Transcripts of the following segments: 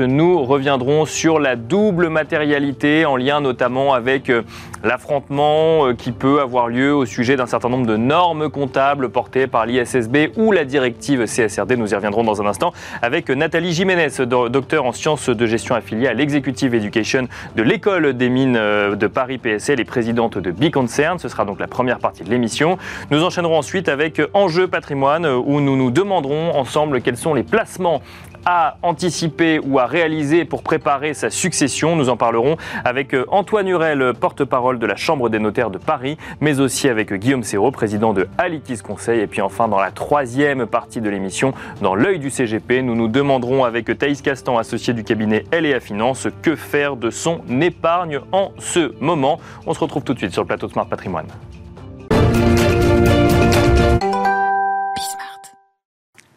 nous reviendrons sur la double matérialité en lien notamment avec euh, l'affrontement euh, qui peut avoir lieu au sujet d'un certain nombre de normes comptables portées par l'ISSB ou la directive CSRD. Nous y reviendrons dans un instant avec Nathalie Jiménez, docteur en sciences de gestion affiliée à l'Executive Education de l'École des mines euh, de Paris PSL et présidente de Biconcern. Ce sera donc la première partie de l'émission. Nous enchaînerons ensuite avec Enjeu patrimoine où nous nous demanderons ensemble quels sont les placements à anticiper ou à réaliser pour préparer sa succession. Nous en parlerons avec euh, Antoine Hurel, porte-parole de la Chambre des notaires de Paris, mais aussi avec Guillaume Serrault, président de Alitis Conseil. Et puis enfin, dans la troisième partie de l'émission, dans l'œil du CGP, nous nous demanderons avec Thaïs Castan, associé du cabinet LEA Finance, que faire de son épargne en ce moment. On se retrouve tout de suite sur le plateau de Smart Patrimoine.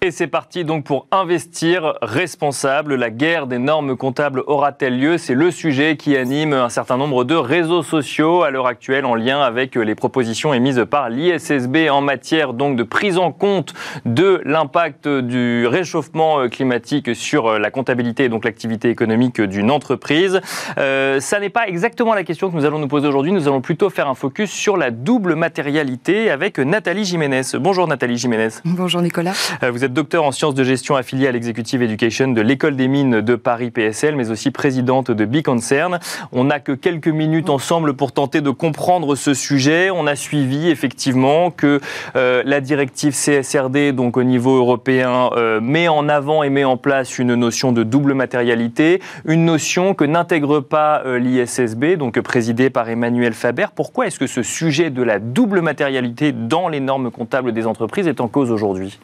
Et c'est parti donc pour investir responsable. La guerre des normes comptables aura-t-elle lieu? C'est le sujet qui anime un certain nombre de réseaux sociaux à l'heure actuelle en lien avec les propositions émises par l'ISSB en matière donc de prise en compte de l'impact du réchauffement climatique sur la comptabilité et donc l'activité économique d'une entreprise. Euh, ça n'est pas exactement la question que nous allons nous poser aujourd'hui. Nous allons plutôt faire un focus sur la double matérialité avec Nathalie Jiménez. Bonjour Nathalie Jiménez. Bonjour Nicolas. Euh, vous êtes docteur en sciences de gestion affiliée à l'Executive Education de l'École des mines de Paris PSL, mais aussi présidente de Biconcern. On n'a que quelques minutes ensemble pour tenter de comprendre ce sujet. On a suivi effectivement que euh, la directive CSRD, donc au niveau européen, euh, met en avant et met en place une notion de double matérialité, une notion que n'intègre pas euh, l'ISSB, donc présidée par Emmanuel Faber. Pourquoi est-ce que ce sujet de la double matérialité dans les normes comptables des entreprises est en cause aujourd'hui?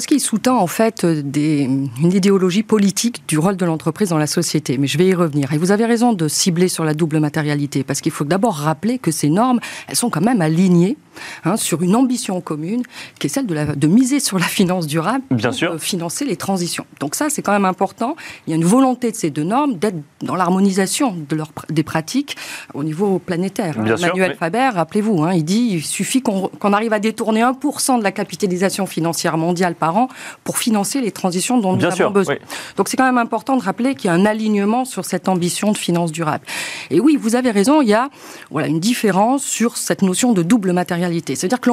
Parce qu'il sous-tend en fait des, une idéologie politique du rôle de l'entreprise dans la société. Mais je vais y revenir. Et vous avez raison de cibler sur la double matérialité, parce qu'il faut d'abord rappeler que ces normes, elles sont quand même alignées hein, sur une ambition commune, qui est celle de, la, de miser sur la finance durable Bien pour sûr. Euh, financer les transitions. Donc ça, c'est quand même important. Il y a une volonté de ces deux normes d'être dans l'harmonisation de leur, des pratiques au niveau planétaire. Bien sûr, Manuel oui. Faber, rappelez-vous, hein, il dit il suffit qu'on qu'on arrive à détourner 1% de la capitalisation financière mondiale par an pour financer les transitions dont nous Bien avons sûr, besoin. oui. Donc c'est quand même important de rappeler qu'il y a un alignement sur cette ambition de finance durable. Et oui, vous avez raison, il y a voilà, une différence sur cette notion de double matérialité. C'est-à-dire que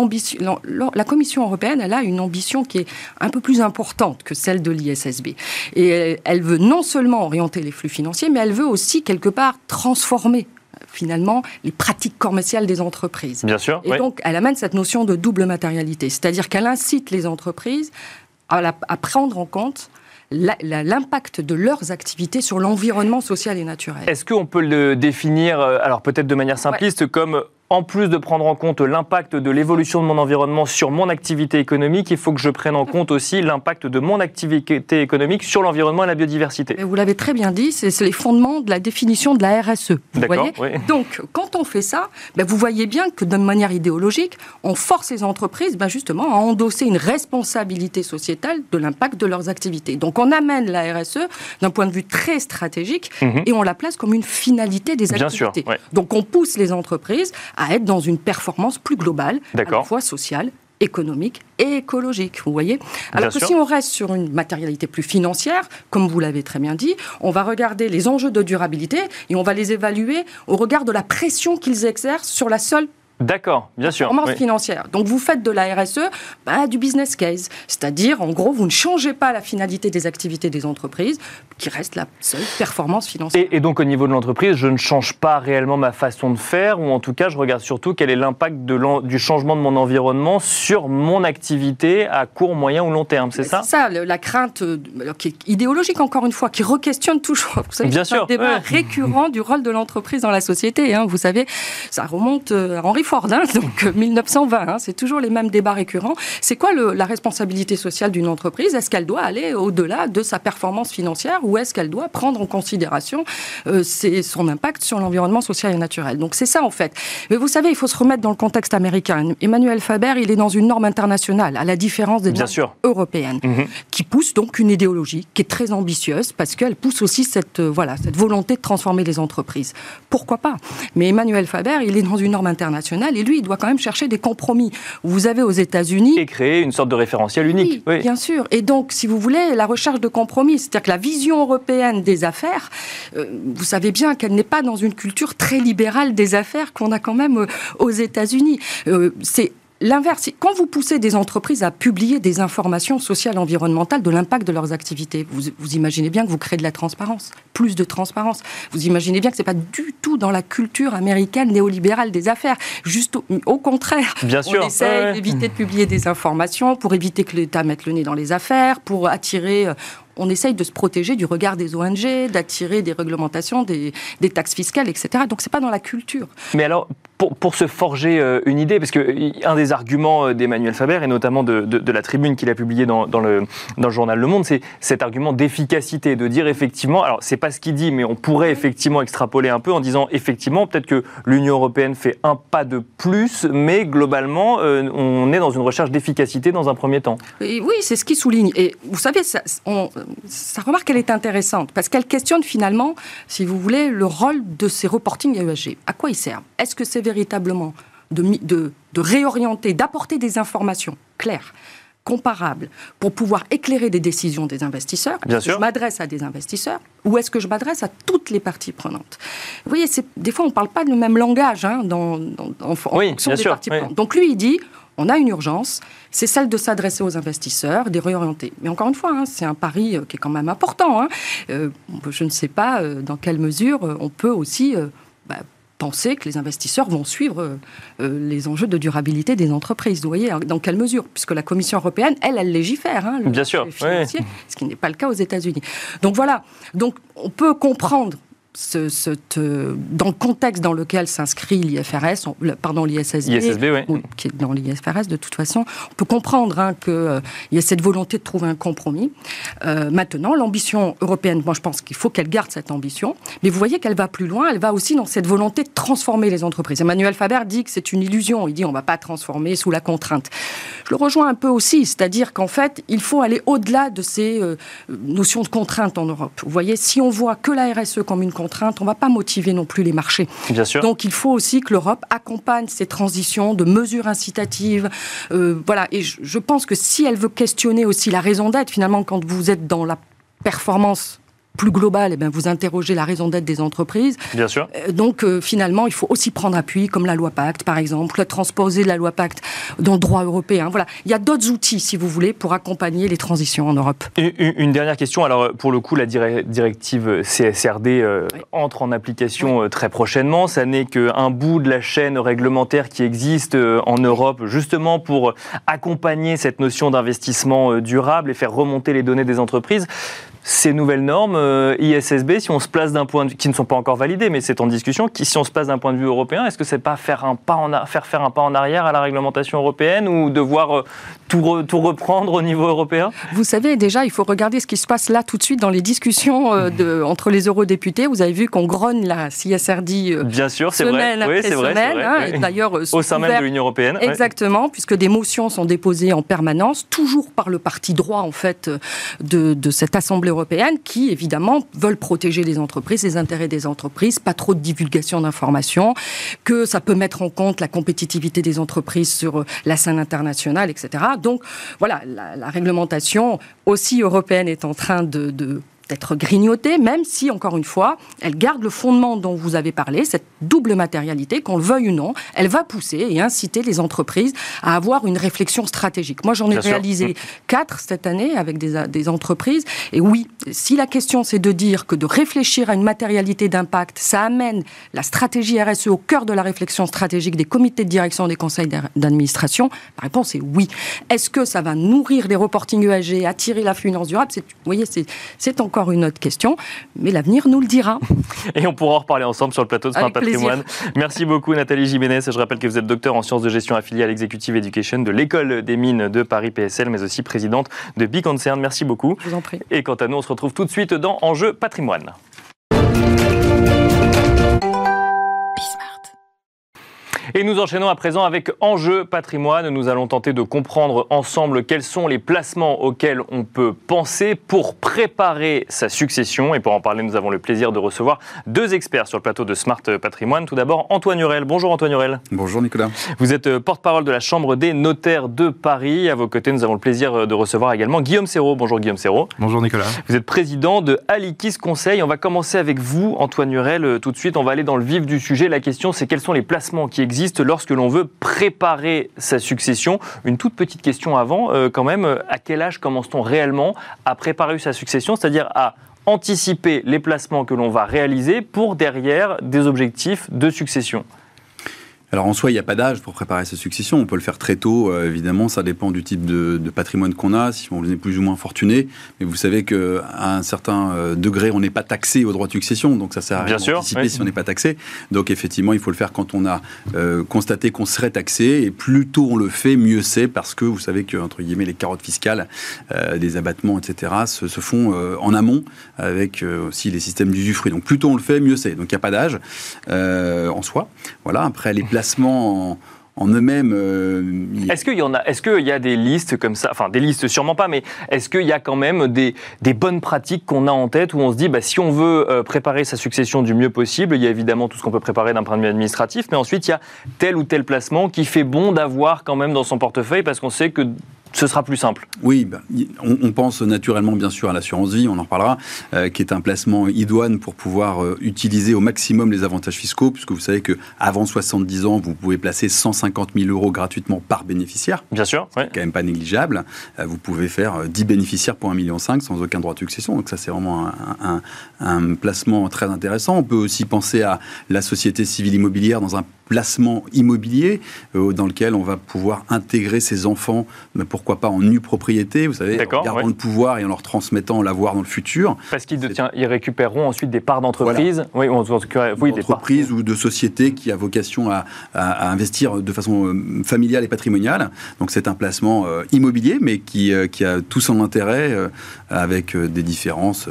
la Commission européenne, elle a une ambition qui est un peu plus importante que celle de l'ISSB. Et elle- veut non seulement orienter les flux financiers, mais elle veut aussi quelque part transformer finalement les pratiques commerciales des entreprises. Bien sûr. Et oui. donc, elle amène cette notion de double matérialité, c'est-à-dire qu'elle incite les entreprises à, la- à prendre en compte l'impact de leurs activités sur l'environnement social et naturel. Est-ce qu'on peut le définir, euh, alors peut-être de manière simpliste, comme en plus de prendre en compte l'impact de l'évolution de mon environnement sur mon activité économique, il faut que je prenne en compte aussi l'impact de mon activité économique sur l'environnement et la biodiversité. Mais vous l'avez très bien dit, c'est les fondements de la définition de la RSE. Vous D'accord, voyez oui. Donc, quand on fait ça, ben, vous voyez bien que d'une manière idéologique, on force les entreprises ben, justement à endosser une responsabilité sociétale de l'impact de leurs activités. Donc, on amène la RSE d'un point de vue très stratégique Mhm. et on la place comme une finalité des Bien sûr, activités. ouais. Donc, on pousse les entreprises à être dans une performance plus globale, à la fois sociale économique et écologique, vous voyez Alors que sûr. si on reste sur une matérialité plus financière, comme vous l'avez très bien dit, on va regarder les enjeux de durabilité et on va les évaluer au regard de la pression qu'ils exercent sur la seule D'accord, bien sûr. performance oui. financière. Donc vous faites de la RSE bah, du business case, c'est-à-dire en gros vous ne changez pas la finalité des activités des entreprises, qui reste la seule performance financière. Et, et donc au niveau de l'entreprise, je ne change pas réellement ma façon de faire, ou en tout cas, je regarde surtout quel est l'impact du changement de mon environnement sur mon activité à court, moyen ou long terme, c'est ça C'est ça, le- la crainte euh, qui est idéologique, encore une fois, qui re-questionne toujours. Vous savez, Bien c'est un sûr, débat ouais. récurrent du rôle de l'entreprise dans la société. hein. Vous savez, ça remonte euh, à Henri Ford, hein, donc 1920, hein, c'est toujours les mêmes débats récurrents. C'est quoi le, la responsabilité sociale d'une entreprise? Est-ce qu'elle doit aller au-delà de sa performance financière ou est-ce qu'elle doit prendre en considération euh, son impact sur l'environnement social et naturel? Donc c'est ça en fait. Mais vous savez, il faut se remettre dans le contexte américain. Emmanuel Faber, il est dans une norme internationale, à la différence des normes européennes, mhm. qui pousse donc une idéologie qui est très ambitieuse parce qu'elle pousse aussi cette, euh, voilà, cette volonté de transformer les entreprises. Pourquoi pas? Mais Emmanuel Faber, il est dans une norme internationale et lui, il doit quand même chercher des compromis. Vous avez aux États-Unis. Et créer une sorte de référentiel unique. Oui, bien sûr. Et donc, si vous voulez, la recherche de compromis, c'est-à-dire que la vision européenne des affaires, euh, vous savez bien qu'elle n'est pas dans une culture très libérale des affaires qu'on a quand même euh, aux États-Unis. c'est L'inverse, quand vous poussez des entreprises à publier des informations sociales, environnementales de l'impact de leurs activités, vous, vous, imaginez bien que vous créez de la transparence, plus de transparence. Vous imaginez bien que ce n'est pas du tout dans la culture américaine néolibérale des affaires. Juste au, contraire, bien on essaie d'éviter de publier des informations pour éviter que l'État mette le nez dans les affaires, pour attirer, euh, on essaye de se protéger du regard des ONG, d'attirer des réglementations, des, des, taxes fiscales, etc. Donc c'est pas dans la culture. Mais alors, pour, pour, se forger euh, une idée, parce que un des arguments euh, d'Emmanuel Faber, et notamment de, de, la tribune qu'il a publiée dans, dans, le, dans le journal Le Monde, c'est cet argument d'efficacité, de dire effectivement, alors c'est pas ce qu'il dit, mais on pourrait effectivement extrapoler un peu en disant effectivement, peut-être que l'Union européenne fait un pas de plus, mais globalement, euh, on est dans une recherche d'efficacité dans un premier temps. oui, c'est ce qu'il souligne. Et vous savez, ça, on, sa remarque, elle est intéressante, parce qu'elle questionne finalement, si vous voulez, le rôle de ces reporting ESG. À quoi ils servent? Est-ce que c'est véritablement de, de, de réorienter, d'apporter des informations claires comparables pour pouvoir éclairer des décisions des investisseurs? Bien sûr. Je m'adresse à des investisseurs ou est-ce que je m'adresse à toutes les parties prenantes? Vous voyez, des fois, on ne parle pas le même langage hein, dans, en, fonction des parties prenantes. Donc lui, il dit, on a une urgence, c'est celle de s'adresser aux investisseurs, des réorienter. Mais encore une fois, hein, c'est un pari euh, qui est quand même important. Hein. Euh, je ne sais pas euh, dans quelle mesure on peut aussi bah, penser que les investisseurs vont suivre les enjeux de durabilité des entreprises. Vous voyez, dans quelle mesure? Puisque la Commission européenne, elle, elle légifère. Hein, le Bien sûr. Financier, Ce qui n'est pas le cas aux États-Unis. Donc voilà. Donc on peut comprendre ce, dans le contexte dans lequel s'inscrit l'IFRS, pardon, l'ISSB, qui est dans l'IFRS de toute façon, on peut comprendre hein, qu'il euh, y a cette volonté de trouver un compromis. Euh, maintenant, l'ambition européenne, moi je pense qu'il faut qu'elle garde cette ambition, mais vous voyez qu'elle va plus loin, elle va aussi dans cette volonté de transformer les entreprises. Emmanuel Faber dit que c'est une illusion, il dit on ne va pas transformer sous la contrainte. Je le rejoins un peu aussi, c'est-à-dire qu'en fait, il faut aller au-delà de ces euh, notions de contrainte en Europe. Vous voyez, si on voit que la RSE comme une contrainte, on ne va pas motiver non plus les marchés. Bien sûr. Donc il faut aussi que l'Europe accompagne ces transitions de mesures incitatives. Euh, voilà. Et je pense que si elle veut questionner aussi la raison d'être, finalement, quand vous êtes dans la performance plus global, eh bien, vous interrogez la raison d'être des entreprises. Bien sûr. Euh, donc, euh, finalement, il faut aussi prendre appui, comme la loi Pacte, par exemple, transposer la loi Pacte dans le droit européen. Voilà. Il y a d'autres outils, si vous voulez, pour accompagner les transitions en Europe. Une, dernière question. Alors, pour le coup, la directive CSRD euh, entre en application très prochainement. Ça n'est qu'un bout de la chaîne réglementaire qui existe en Europe, justement pour accompagner cette notion d'investissement durable et faire remonter les données des entreprises ces nouvelles normes euh, ISSB, si on se place d'un point de vue, qui ne sont pas encore validées, mais c'est en discussion, qui, si on se place d'un point de vue européen, est-ce que c'est pas faire un pas en faire faire un pas en arrière à la réglementation européenne ou devoir euh, tout, tout reprendre au niveau européen? Vous savez, déjà, il faut regarder ce qui se passe là tout de suite dans les discussions euh, de, entre les eurodéputés. Vous avez vu qu'on grogne la CSRD Bien sûr, c'est vrai. oui, c'est vrai, hein, D'ailleurs, au sein même de l'Union européenne. Exactement, puisque des motions sont déposées en permanence, toujours par le parti droit en fait de, de cette assemblée qui, évidemment, veulent protéger les entreprises, les intérêts des entreprises, pas trop de divulgation d'informations, que ça peut mettre en compte la compétitivité des entreprises sur euh, la scène internationale, etc. Donc, voilà, la, réglementation aussi européenne est en train de d'être grignotée, même si, encore une fois, elle garde le fondement dont vous avez parlé, cette double matérialité, qu'on le veuille ou non, elle va pousser et inciter les entreprises à avoir une réflexion stratégique. Moi, j'en ai réalisé quatre cette année avec des, des, entreprises. Et oui, si la question c'est de dire que de réfléchir à une matérialité d'impact, ça amène la stratégie RSE au cœur de la réflexion stratégique des comités de direction des conseils d'administration, la réponse est oui. Est-ce que ça va nourrir les reporting ESG, attirer la finance durable? Vous voyez, c'est encore encore une autre question, mais l'avenir nous le dira. Et on pourra en reparler ensemble sur le plateau de Smart Patrimoine. Merci beaucoup Nathalie Jiménez. Je rappelle que vous êtes docteur en sciences de gestion affiliée à l'Executive Education de l'École des mines de Paris PSL, mais aussi présidente de Biconcern. Merci beaucoup. Je vous en prie. Et quant à nous, on se retrouve tout de suite dans Enjeu Patrimoine. Et nous enchaînons à présent avec Enjeu patrimoine. Nous allons tenter de comprendre ensemble quels sont les placements auxquels on peut penser pour préparer sa succession. Et pour en parler, nous avons le plaisir de recevoir deux experts sur le plateau de Smart Patrimoine. Tout d'abord, Antoine Hurel. Bonjour Antoine Hurel. Bonjour Nicolas. Vous êtes euh, porte-parole de la Chambre des notaires de Paris. À vos côtés, nous avons le plaisir euh, de recevoir également Guillaume Serrault. Bonjour Guillaume Serrault. Bonjour Nicolas. Vous êtes président de Alikis Conseil. On va commencer avec vous, Antoine Hurel, euh, tout de suite. On va aller dans le vif du sujet. La question, c'est quels sont les placements qui existent lorsque l'on veut préparer sa succession. Une toute petite question avant, euh, quand même, à quel âge commence-t-on réellement à préparer sa succession, c'est-à-dire à anticiper les placements que l'on va réaliser pour derrière des objectifs de succession? Alors en soi, il n'y a pas d'âge pour préparer sa succession. On peut le faire très tôt, euh, évidemment. Ça dépend du type de, patrimoine qu'on a, si on est plus ou moins fortuné. Mais vous savez qu'à un certain euh, degré, on n'est pas taxé au droit de succession. Donc ça sert à rien d'anticiper si on n'est pas taxé. Donc effectivement, il faut le faire quand on a euh, constaté qu'on serait taxé. Et plus tôt on le fait, mieux c'est. Parce que vous savez que, entre guillemets, les carottes fiscales, des abattements, etc., se, se font en amont avec aussi les systèmes d'usufruit. Donc plus tôt on le fait, mieux c'est. Donc il n'y a pas d'âge en soi. Voilà. Après, les placements en, eux-mêmes. Euh, est-ce qu'il y en a Est-ce qu'il y a des listes comme ça Enfin, des listes sûrement pas, mais est-ce qu'il y a quand même des, bonnes pratiques qu'on a en tête où on se dit, bah, si on veut euh, préparer sa succession du mieux possible, il y a évidemment tout ce qu'on peut préparer d'un point de vue administratif, mais ensuite il y a tel ou tel placement qui fait bon d'avoir quand même dans son portefeuille parce qu'on sait que ce sera plus simple. Oui, bah, on, pense naturellement bien sûr à l'assurance vie, on en reparlera, euh, qui est un placement idoine pour pouvoir euh, utiliser au maximum les avantages fiscaux, puisque vous savez qu'avant 70 ans, vous pouvez placer 150 000 euros gratuitement par bénéficiaire. Bien sûr. C'est quand même pas négligeable. Euh, vous pouvez faire 10 bénéficiaires pour 1,5 million sans aucun droit de succession. Donc ça, c'est vraiment un, un placement très intéressant. On peut aussi penser à la société civile immobilière dans un placement immobilier euh, dans lequel on va pouvoir intégrer ses enfants, mais pourquoi pas en nue propriété, vous savez, en gardant le pouvoir et en leur transmettant l'avoir dans le futur. Parce qu'ils ils récupéreront ensuite des parts d'entreprise, oui, oui, d'entreprise ou de société qui a vocation à, investir de façon euh, familiale et patrimoniale. Donc c'est un placement euh, immobilier, mais qui, qui a tout son intérêt avec des différences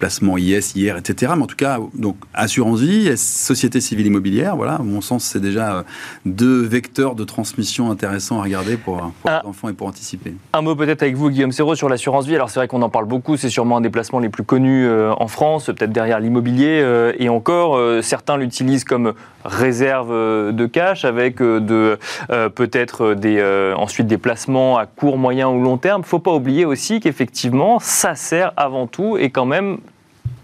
placement IS, IR, etc. Mais en tout cas, donc assurance vie, société civile immobilière, voilà, à mon sens, c'est déjà euh, deux vecteurs de transmission intéressants à regarder pour, pour les enfants et pour anticiper. Un mot peut-être avec vous, Guillaume Serrault, sur l'assurance vie. Alors c'est vrai qu'on en parle beaucoup, c'est sûrement un des placements les plus connus euh, en France, peut-être derrière l'immobilier, euh, et encore, certains l'utilisent comme réserve de cash avec de peut-être des ensuite des placements à court, moyen ou long terme. Faut pas oublier aussi qu'effectivement, ça sert avant tout et quand même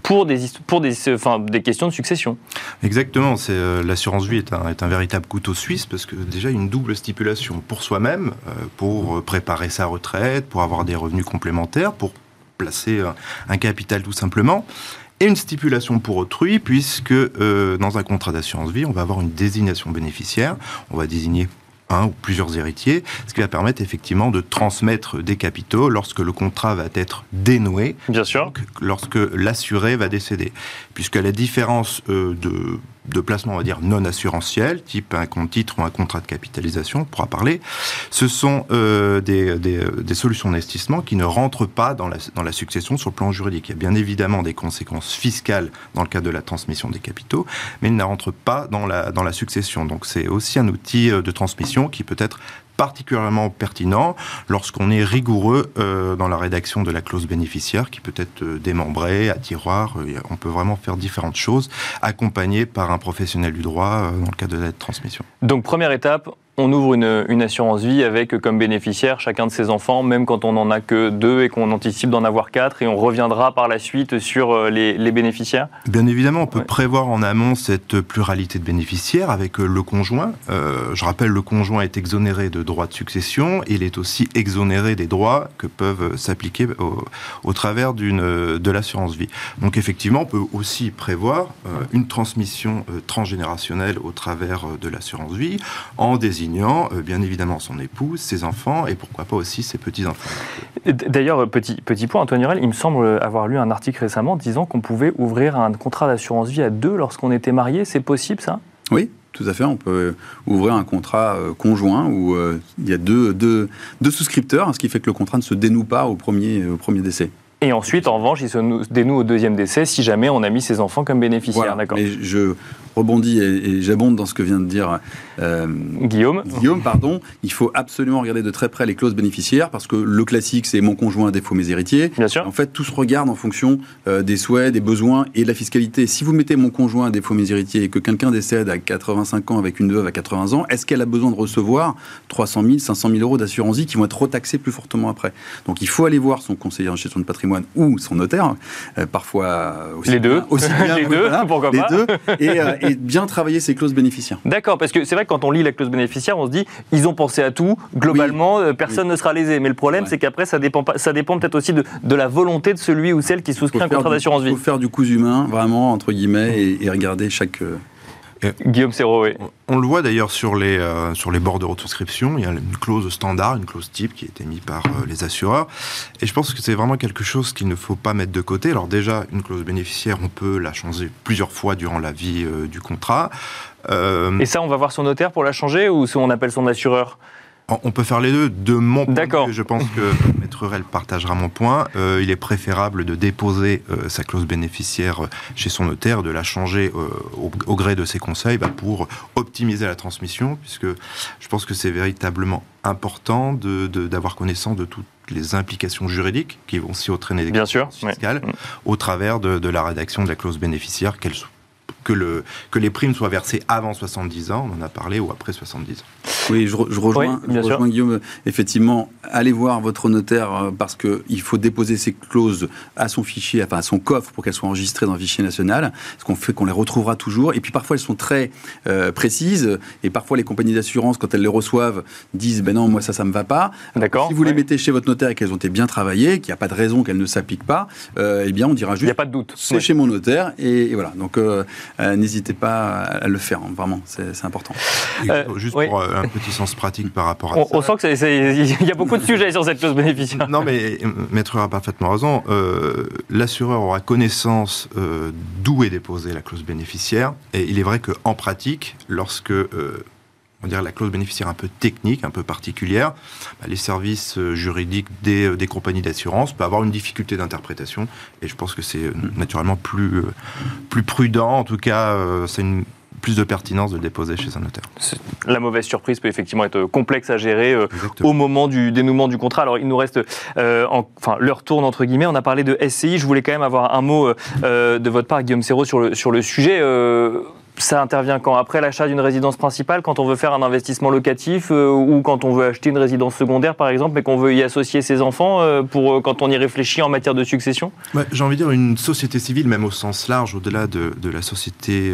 pour des, pour des, enfin, des questions de succession. Exactement. Euh, l'assurance vie est un, est un, véritable couteau suisse parce que déjà une double stipulation pour soi-même, euh, pour préparer sa retraite, pour avoir des revenus complémentaires, pour placer un, capital tout simplement et une stipulation pour autrui, puisque euh, dans un contrat d'assurance vie, on va avoir une désignation bénéficiaire. On va désigner un ou plusieurs héritiers, ce qui va permettre effectivement de transmettre des capitaux lorsque le contrat va être dénoué. Bien sûr. lorsque l'assuré va décéder. Puisque la différence euh, de de placement, on va dire, non assurantiel, type un compte titre ou un contrat de capitalisation, on pourra parler, ce sont euh, des, des, solutions d'investissement qui ne rentrent pas dans la, dans la succession sur le plan juridique. Il y a bien évidemment des conséquences fiscales dans le cadre de la transmission des capitaux, mais ils ne rentrent pas dans la, dans la succession. Donc c'est aussi un outil euh, de transmission qui peut être particulièrement pertinent lorsqu'on est rigoureux euh, dans la rédaction de la clause bénéficiaire qui peut être euh, démembrée, à tiroir. Euh, on peut vraiment faire différentes choses, accompagné par un professionnel du droit dans le cadre de la transmission. Donc première étape, on ouvre une, assurance vie avec comme bénéficiaire chacun de ses enfants, même quand on n'en a que deux et qu'on anticipe d'en avoir quatre, et on reviendra par la suite sur euh, les, bénéficiaires? Bien évidemment, on peut prévoir en amont cette pluralité de bénéficiaires avec euh, le conjoint. Euh, je rappelle, le conjoint est exonéré de droits de succession, il est aussi exonéré des droits que peuvent s'appliquer au, travers de l'assurance vie. Donc effectivement, on peut aussi prévoir une transmission transgénérationnelle au travers de l'assurance vie en désignant désignant bien évidemment son épouse, ses enfants et pourquoi pas aussi ses petits-enfants. D'ailleurs, petit, petit point, Antoine Hurel, il me semble avoir lu un article récemment disant qu'on pouvait ouvrir un contrat d'assurance vie à deux lorsqu'on était marié. C'est possible ça? Oui, tout à fait. On peut ouvrir un contrat conjoint où il y a deux, deux, deux, souscripteurs, ce qui fait que le contrat ne se dénoue pas au premier, au premier décès. Et ensuite, en revanche, il se dénoue au deuxième décès si jamais on a mis ses enfants comme bénéficiaires. D'accord. je rebondis et, j'abonde dans ce que vient de dire euh, Guillaume. Guillaume, pardon. Il faut absolument regarder de très près les clauses bénéficiaires parce que le classique, c'est mon conjoint, défaut mes héritiers. Bien sûr. En fait, tout se regarde en fonction euh, des souhaits, des besoins et de la fiscalité. Si vous mettez mon conjoint, défaut mes héritiers et que quelqu'un décède à 85 ans avec une veuve à 80 ans, est-ce qu'elle a besoin de recevoir 300 000, 500 000 euros d'assurance vie qui vont être retaxés plus fortement après? Donc il faut aller voir son conseiller en gestion de patrimoine ou son notaire, euh, parfois aussi les deux, aussi bien, les deux, pourquoi les deux, et, et bien travailler ces clauses bénéficiaires. D'accord, parce que c'est vrai que quand on lit la clause bénéficiaire, on se dit ils ont pensé à tout. Globalement, euh, personne ne sera lésé. Mais le problème, c'est qu'après, ça dépend ça dépend peut-être aussi de, de, la volonté de celui ou celle qui souscrit un contrat d'assurance vie. Il faut faire du coup humain, vraiment entre guillemets, et, regarder chaque euh, Guillaume Serrault, oui. On, le voit d'ailleurs sur les euh, sur les bords de souscription. Il y a une clause standard, une clause type qui a été mise par euh, les assureurs. Et je pense que c'est vraiment quelque chose qu'il ne faut pas mettre de côté. Alors déjà, une clause bénéficiaire, on peut la changer plusieurs fois durant la vie euh, du contrat. Et ça, on va voir son notaire pour la changer ou on appelle son assureur? On peut faire les deux. De mon point de vue, je pense que Maître Rel partagera mon point. Euh, il est préférable de déposer euh, sa clause bénéficiaire euh, chez son notaire, de la changer au, gré de ses conseils bah, pour optimiser la transmission, puisque je pense que c'est véritablement important d'avoir de, connaissance de toutes les implications juridiques qui vont s'y entraîner des Bien sûr, fiscales au travers de, de, la rédaction de la clause bénéficiaire, qu'elle que, le, que les primes soient versées avant 70 ans, on en a parlé, ou après 70 ans. Oui, je, rejoins, Guillaume. Effectivement, allez voir votre notaire euh, parce qu'il faut déposer ces clauses à son fichier, enfin à son coffre pour qu'elles soient enregistrées dans le fichier national, ce qu'on fait qu'on les retrouvera toujours. Et puis parfois elles sont très euh, précises et parfois les compagnies d'assurance, quand elles les reçoivent, disent ben non, moi ça, ça me va pas. D'accord. Si vous les mettez chez votre notaire et qu'elles ont été bien travaillées, qu'il n'y a pas de raison qu'elles ne s'appliquent pas, euh, eh bien on dira juste. Il n'y a pas de doute. C'est chez mon notaire et, voilà. Donc n'hésitez pas à le faire, hein, vraiment, c'est important. juste pour un petit sens pratique par rapport à on, ça. On sent qu'il y a beaucoup de sujets sur cette clause bénéficiaire. Non, mais euh, Maître a parfaitement raison. Euh, l'assureur aura connaissance euh, d'où est déposée la clause bénéficiaire. Et il est vrai qu'en pratique, lorsque on dirait la clause bénéficiaire un peu technique, un peu particulière, bah, les services juridiques des, des compagnies d'assurance peuvent avoir une difficulté d'interprétation. Et je pense que c'est naturellement plus, plus prudent. En tout cas, c'est une plus de pertinence de le déposer chez un notaire. La mauvaise surprise peut effectivement être complexe à gérer euh, au moment du dénouement du contrat. Alors il nous reste, euh, enfin l'heure tourne entre guillemets. On a parlé de SCI. Je voulais quand même avoir un mot euh, de votre part, Guillaume Serrault, sur le, sur le sujet ça intervient quand? Après l'achat d'une résidence principale, quand on veut faire un investissement locatif euh, ou quand on veut acheter une résidence secondaire par exemple, mais qu'on veut y associer ses enfants euh, euh, quand on y réfléchit en matière de succession? J'ai envie de dire une société civile, même au sens large, au-delà de, de, la société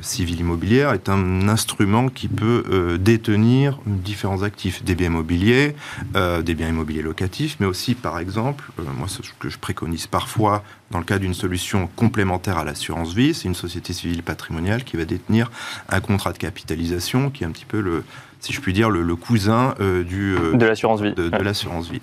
civile immobilière, est un instrument qui peut détenir différents actifs, des biens immobiliers, des biens immobiliers locatifs, mais aussi par exemple, moi ce que je préconise parfois dans le cas d'une solution complémentaire à l'assurance vie, c'est une société civile patrimoniale qui va détenir un contrat de capitalisation qui est un petit peu le, si je puis dire, le, cousin euh, du, euh, de l'assurance vie. De, l'assurance vie.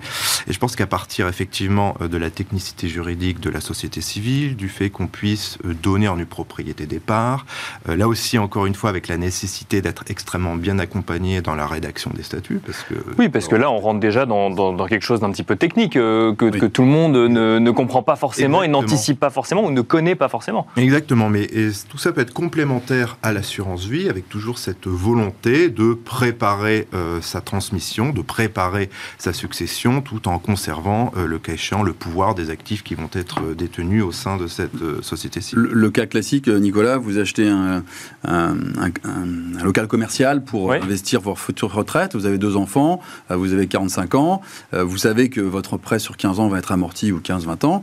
Et je pense qu'à partir effectivement euh, de la technicité juridique de la société civile, du fait qu'on puisse donner en une propriété des parts, là aussi encore une fois avec la nécessité d'être extrêmement bien accompagné dans la rédaction des statuts, parce que oui, parce que là on rentre déjà dans, dans, quelque chose d'un petit peu technique que, que, tout le monde ne, ne comprend pas forcément et n'anticipe pas forcément ou ne connaît pas forcément. Exactement, mais tout ça peut être complémentaire à l'assurance vie avec toujours cette volonté de pré préparer euh, sa transmission, de préparer sa succession, tout en conservant, euh, le cas échéant, le pouvoir des actifs qui vont être euh, détenus au sein de cette société civile. Le, cas classique, Nicolas, vous achetez un, local commercial pour investir votre future retraite, vous avez deux enfants, vous avez 45 ans, vous savez que votre prêt sur 15 ans va être amorti ou 15-20 ans.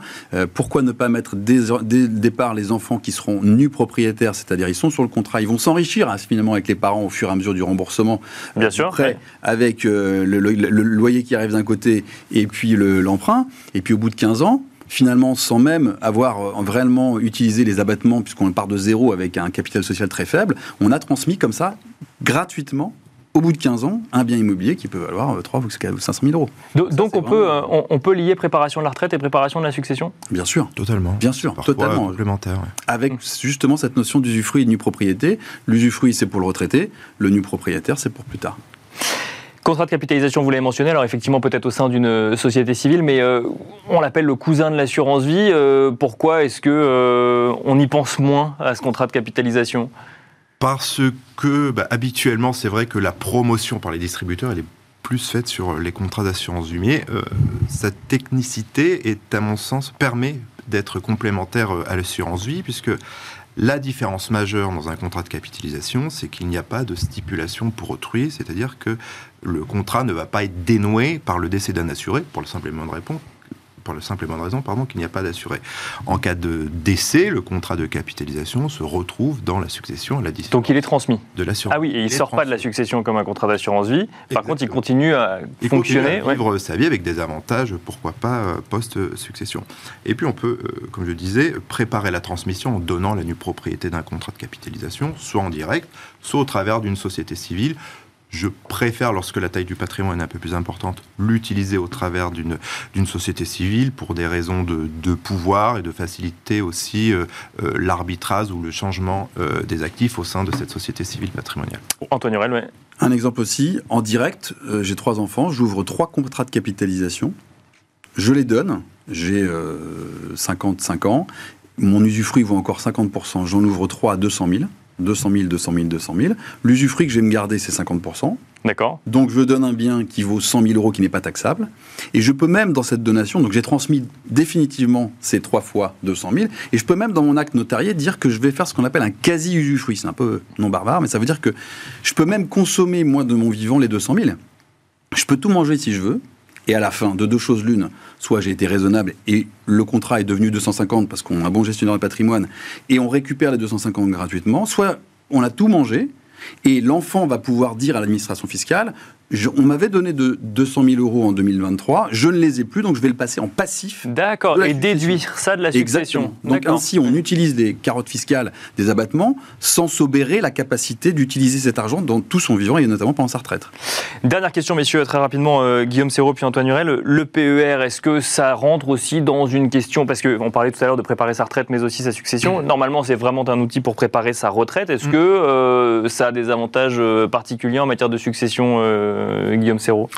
pourquoi ne pas mettre dès, le départ les enfants qui seront nus propriétaires, c'est-à-dire ils sont sur le contrat, ils vont s'enrichir hein, finalement avec les parents au fur et à mesure du remboursement Bien sûr. avec euh, le, loyer qui arrive d'un côté et puis l'emprunt. et puis au bout de 15 ans, finalement, sans même avoir euh, vraiment utilisé les abattements, puisqu'on part de zéro avec un capital social très faible, on a transmis comme ça, gratuitement, au bout de 15 ans, un bien immobilier qui peut valoir 3 ou 500 000 euros. Donc, on, peut, on, peut lier préparation de la retraite et préparation de la succession? Bien sûr. Totalement. Bien sûr, totalement. Complémentaire. Avec justement cette notion d'usufruit et de nue propriété. L'usufruit, c'est pour le retraité. Le nu propriétaire, c'est pour plus tard. Contrat de capitalisation, vous l'avez mentionné, alors effectivement peut-être au sein d'une euh, société civile, mais euh, on l'appelle le cousin de l'assurance vie. Euh, pourquoi est-ce que on y pense moins à ce contrat de capitalisation? Parce que bah, habituellement, c'est vrai que la promotion par les distributeurs, elle est plus faite sur les contrats d'assurance vie. Mais sa technicité est, à mon sens, permet d'être complémentaire à l'assurance vie, puisque la différence majeure dans un contrat de capitalisation, c'est qu'il n'y a pas de stipulation pour autrui, c'est-à-dire que le contrat ne va pas être dénoué par le décès d'un assuré, pour le simple et bonne réponse, pour le simple et bonne raison pardon, qu'il n'y a pas d'assuré. En cas de décès, le contrat de capitalisation se retrouve dans la succession à la Donc il est transmis de l'assurance. Ah oui, et il ne sort pas de la succession comme un contrat d'assurance vie. Par contre, il continue à fonctionner. à vivre sa vie avec des avantages, pourquoi pas, euh, post-succession. Et puis on peut, euh, comme je disais, préparer la transmission en donnant la nue propriété d'un contrat de capitalisation, soit en direct, soit au travers d'une société civile je préfère, lorsque la taille du patrimoine est un peu plus importante, l'utiliser au travers d'une société civile pour des raisons de, pouvoir et de faciliter aussi euh, euh, l'arbitrage ou le changement euh, des actifs au sein de cette société civile patrimoniale. Antoine Hurel, oui. Un exemple aussi, en direct, j'ai trois enfants, j'ouvre trois contrats de capitalisation, je les donne, j'ai 55 ans, mon usufruit vaut encore 50%, j'en ouvre trois à 200 000. 200 000, 200 000, 200 000. L'usufruit que je vais me garder, c'est 50%. D'accord. Donc je donne un bien qui vaut 100 000 euros qui n'est pas taxable. Et je peux même, dans cette donation, donc j'ai transmis définitivement ces trois fois 200 000. Et je peux même, dans mon acte notarié, dire que je vais faire ce qu'on appelle un quasi-usufruit. C'est un peu non barbare, mais ça veut dire que je peux même consommer, moi, de mon vivant, les 200 000. Je peux tout manger si je veux. Et à la fin, de deux choses l'une, soit j'ai été raisonnable et le contrat est devenu 250 parce qu'on a un bon gestionnaire de patrimoine et on récupère les 250 gratuitement, soit on a tout mangé et l'enfant va pouvoir dire à l'administration fiscale on m'avait donné de 200 000 euros en 2023, je ne les ai plus, donc je vais le passer en passif. D'accord, et déduire ça de la succession. Donc ainsi, on utilise des carottes fiscales, des abattements, sans s'obérer la capacité d'utiliser cet argent dans tout son vivant, et notamment pendant sa retraite. Dernière question, messieurs, très rapidement, euh, Guillaume Serrault puis Antoine Hurel. Le PER, est-ce que ça rentre aussi dans une question, parce qu'on parlait tout à l'heure de préparer sa retraite, mais aussi sa succession. Normalement, c'est vraiment un outil pour préparer sa retraite. Est-ce mm. que euh, ça a des avantages euh, particuliers en matière de succession euh, Guillaume Serrault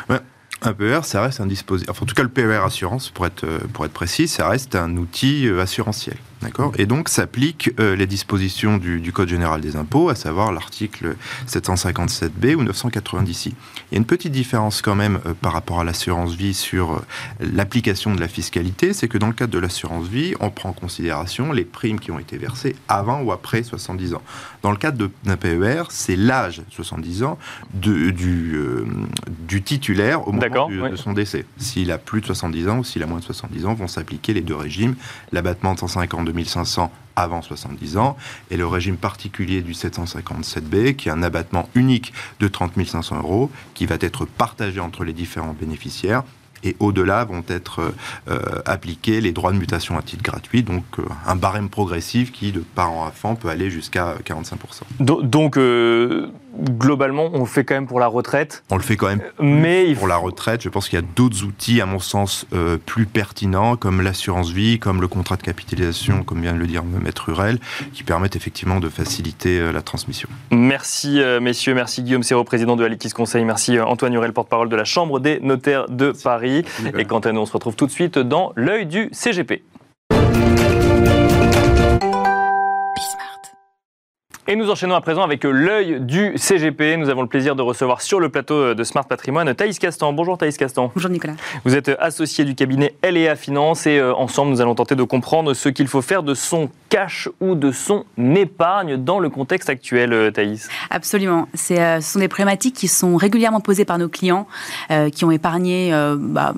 Un PER, ça reste un dispositif. Enfin, en tout cas, le PER assurance, pour être, euh, pour être précis, ça reste un outil euh, assurantiel. D'accord Et donc s'appliquent euh, les dispositions du, Code général des impôts, à savoir l'article 757B ou 990 Il y a une petite différence quand même euh, par rapport à l'assurance vie sur euh, l'application de la fiscalité, c'est que dans le cadre de l'assurance vie, on prend en considération les primes qui ont été versées avant ou après 70 ans. Dans le cadre d'un PER, c'est l'âge, 70 ans, de, du, du titulaire au moment de son décès. S'il a plus de 70 ans ou s'il a moins de 70 ans, vont s'appliquer les deux régimes, l'abattement de 150 2500 avant 70 ans, et le régime particulier du 757B, qui est un abattement unique de 30 500 euros, qui va être partagé entre les différents bénéficiaires et au-delà vont être euh, appliqués les droits de mutation à titre gratuit, donc euh, un barème progressif qui, de parent à enfant, peut aller jusqu'à 45%. Donc, euh, globalement, on le fait quand même pour la retraite. On le fait quand même mais pour la retraite. Je pense qu'il y a d'autres outils, à mon sens, plus pertinents, comme l'assurance vie, comme le contrat de capitalisation, comme vient de le dire Maître Hurel, qui permettent effectivement de faciliter la transmission. Merci, messieurs. Merci, Guillaume Serrault, président de Alitis Conseil. Merci, Antoine Hurel, porte-parole de la Chambre des notaires de Paris. Et quant à nous, on se retrouve tout de suite dans l'œil du CGP. Et nous enchaînons à présent avec l'œil du CGP. Nous avons le plaisir de recevoir sur le plateau de Smart Patrimoine Thaïs Castan. Bonjour Thaïs Castan. Bonjour Nicolas. Vous êtes associé du cabinet LEA Finance et euh, ensemble nous allons tenter de comprendre ce qu'il faut faire de son cash ou de son épargne dans le contexte actuel, euh, Thaïs. Absolument. Euh, ce sont des problématiques qui sont régulièrement posées par nos clients qui ont épargné bah,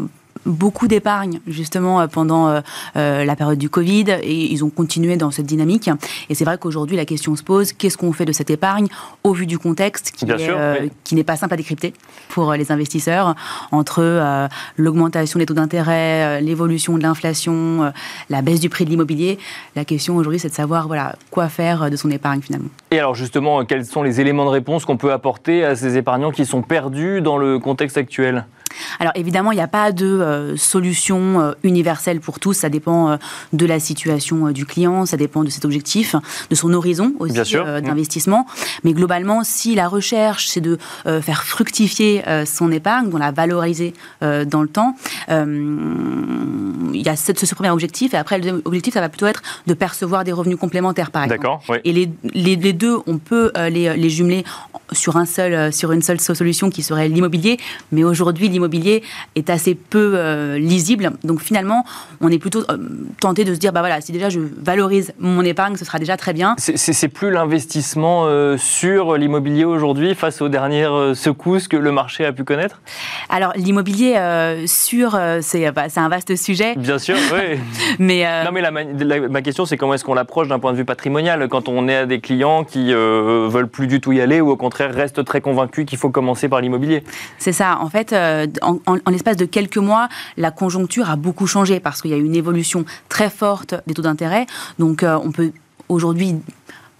beaucoup d'épargne justement pendant la période du Covid et ils ont continué dans cette dynamique. Et c'est vrai qu'aujourd'hui la question se pose qu'est-ce qu'on fait de cette épargne au vu du contexte qui n'est pas simple à décrypter pour les investisseurs entre l'augmentation des taux d'intérêt, l'évolution de l'inflation, la baisse du prix de l'immobilier. La question aujourd'hui c'est de savoir voilà quoi faire de son épargne finalement. Et alors justement quels sont les éléments de réponse qu'on peut apporter à ces épargnants qui sont perdus dans le contexte actuel? Alors évidemment, il n'y a pas de euh, solution euh, universelle pour tous. Ça dépend euh, de la situation du client, ça dépend de ses objectifs, de son horizon aussi d'investissement. Mais globalement, si la recherche c'est de faire fructifier son épargne, de la valoriser dans le temps, il y a ce, ce, premier objectif. Et après, le deuxième objectif, ça va plutôt être de percevoir des revenus complémentaires, par exemple. D'accord. Et les, les, les, deux, on peut les, les jumeler sur, un seul, sur une seule solution qui serait l'immobilier. Mais aujourd'hui, l'immobilier est assez peu euh, lisible. Donc finalement, on est plutôt euh, tenté de se dire, bah voilà, si déjà je valorise mon épargne, ce sera déjà très bien. C'est plus l'investissement euh, sur l'immobilier aujourd'hui face aux dernières secousses que le marché a pu connaître? Alors l'immobilier sur, c'est bah, un vaste sujet. Bien sûr, oui. mais non, mais ma question, c'est comment est-ce qu'on l'approche d'un point de vue patrimonial? Quand on est à des clients qui veulent plus du tout y aller ou au contraire restent très convaincus qu'il faut commencer par l'immobilier? C'est ça. En fait, en, l'espace de quelques mois, la conjoncture a beaucoup changé parce qu'il y a eu une évolution très forte des taux d'intérêt. Donc, euh, on peut aujourd'hui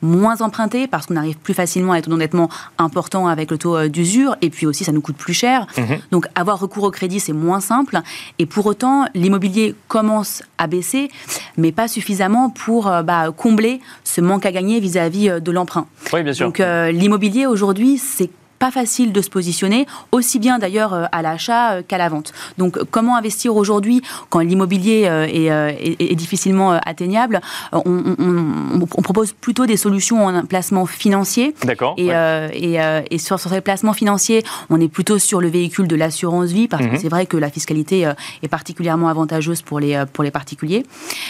moins emprunter parce qu'on arrive plus facilement à être d'endettement important avec le taux euh, d'usure et puis aussi ça nous coûte plus cher. Mhm. Donc avoir recours au crédit c'est moins simple et pour autant l'immobilier commence à baisser mais pas suffisamment pour euh, bah, combler ce manque à gagner vis-à-vis de l'emprunt. Oui bien sûr. Donc l'immobilier aujourd'hui c'est pas facile de se positionner, aussi bien d'ailleurs euh, à l'achat euh, qu'à la vente. Donc comment investir aujourd'hui quand l'immobilier euh, est, difficilement atteignable on, propose plutôt des solutions en placement financier. D'accord. Et, et, sur, ces placements financiers, on est plutôt sur le véhicule de l'assurance vie, parce que mhm. c'est vrai que la fiscalité est particulièrement avantageuse pour les, pour les particuliers,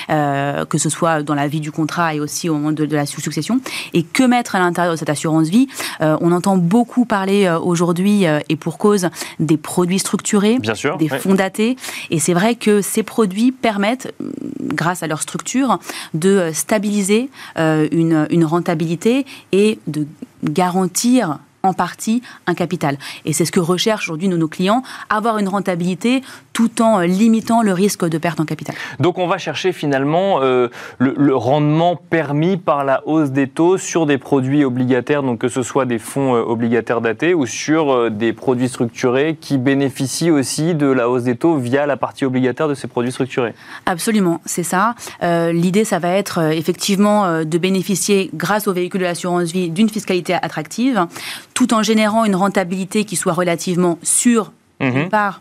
que ce soit dans la vie du contrat et aussi au moment de, de la succession. Et que mettre à l'intérieur de cette assurance vie On entend beaucoup parler parler euh, aujourd'hui, euh, et pour cause, des produits structurés, des fonds datés. Et c'est vrai que ces produits permettent, mm, grâce à leur structure, de euh, stabiliser une, une rentabilité et de garantir en partie un capital. Et c'est ce que recherchent aujourd'hui nos, clients, avoir une rentabilité tout en limitant le risque de perte en capital. Donc on va chercher finalement euh, le, rendement permis par la hausse des taux sur des produits obligataires, donc que ce soit des fonds euh, obligataires datés ou sur euh, des produits structurés qui bénéficient aussi de la hausse des taux via la partie obligataire de ces produits structurés. Absolument, c'est ça. L'idée, ça va être effectivement de bénéficier, grâce au véhicule de l'assurance vie, d'une fiscalité attractive tout en générant une rentabilité qui soit relativement sûre, d'une part,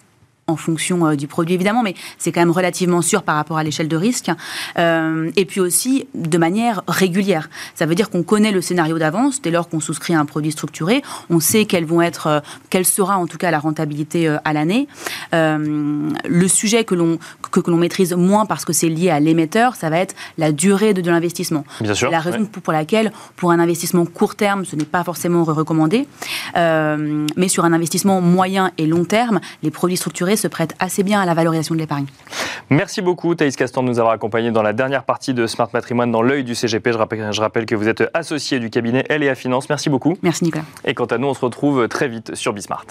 en fonction euh, du produit évidemment, mais c'est quand même relativement sûr par rapport à l'échelle de risque. Euh, et puis aussi de manière régulière. Ça veut dire qu'on connaît le scénario d'avance dès lors qu'on souscrit à un produit structuré. On sait quelles vont être, euh, quelle sera en tout cas la rentabilité à l'année. le sujet que l'on que, l'on maîtrise moins parce que c'est lié à l'émetteur, ça va être la durée de, de l'investissement. Bien sûr. La raison pour, laquelle, pour un investissement court terme, ce n'est pas forcément recommandé, mais sur un investissement moyen et long terme, les produits structurés se prête assez bien à la valorisation de l'épargne. Merci beaucoup Thaïs Castan de nous avoir accompagnés dans la dernière partie de Smart Patrimoine dans l'œil du CGP. Je rappelle, je rappelle que vous êtes associé du cabinet LEA Finance. Merci beaucoup. Merci Nicolas. Et quant à nous, on se retrouve très vite sur Bismart.